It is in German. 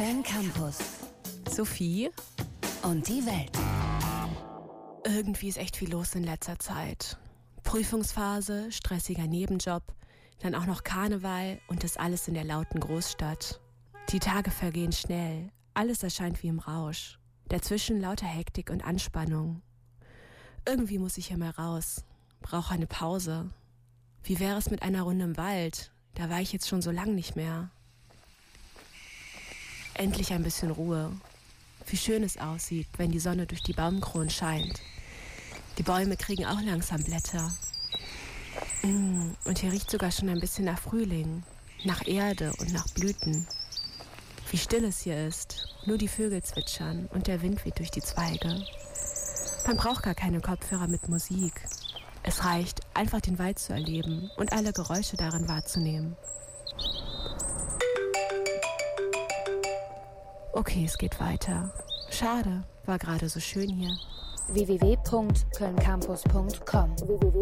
Köln Campus. Sophie? Und die Welt. Irgendwie ist echt viel los in letzter Zeit. Prüfungsphase, stressiger Nebenjob, dann auch noch Karneval und das alles in der lauten Großstadt. Die Tage vergehen schnell, alles erscheint wie im Rausch. Dazwischen lauter Hektik und Anspannung. Irgendwie muss ich hier mal raus, brauche eine Pause. Wie wäre es mit einer Runde im Wald? Da war ich jetzt schon so lang nicht mehr. Endlich ein bisschen Ruhe. Wie schön es aussieht, wenn die Sonne durch die Baumkronen scheint. Die Bäume kriegen auch langsam Blätter. Mm, und hier riecht sogar schon ein bisschen nach Frühling, nach Erde und nach Blüten. Wie still es hier ist. Nur die Vögel zwitschern und der Wind weht durch die Zweige. Man braucht gar keine Kopfhörer mit Musik. Es reicht, einfach den Wald zu erleben und alle Geräusche darin wahrzunehmen. Okay, es geht weiter. Schade, war gerade so schön hier. www.kölncampus.com www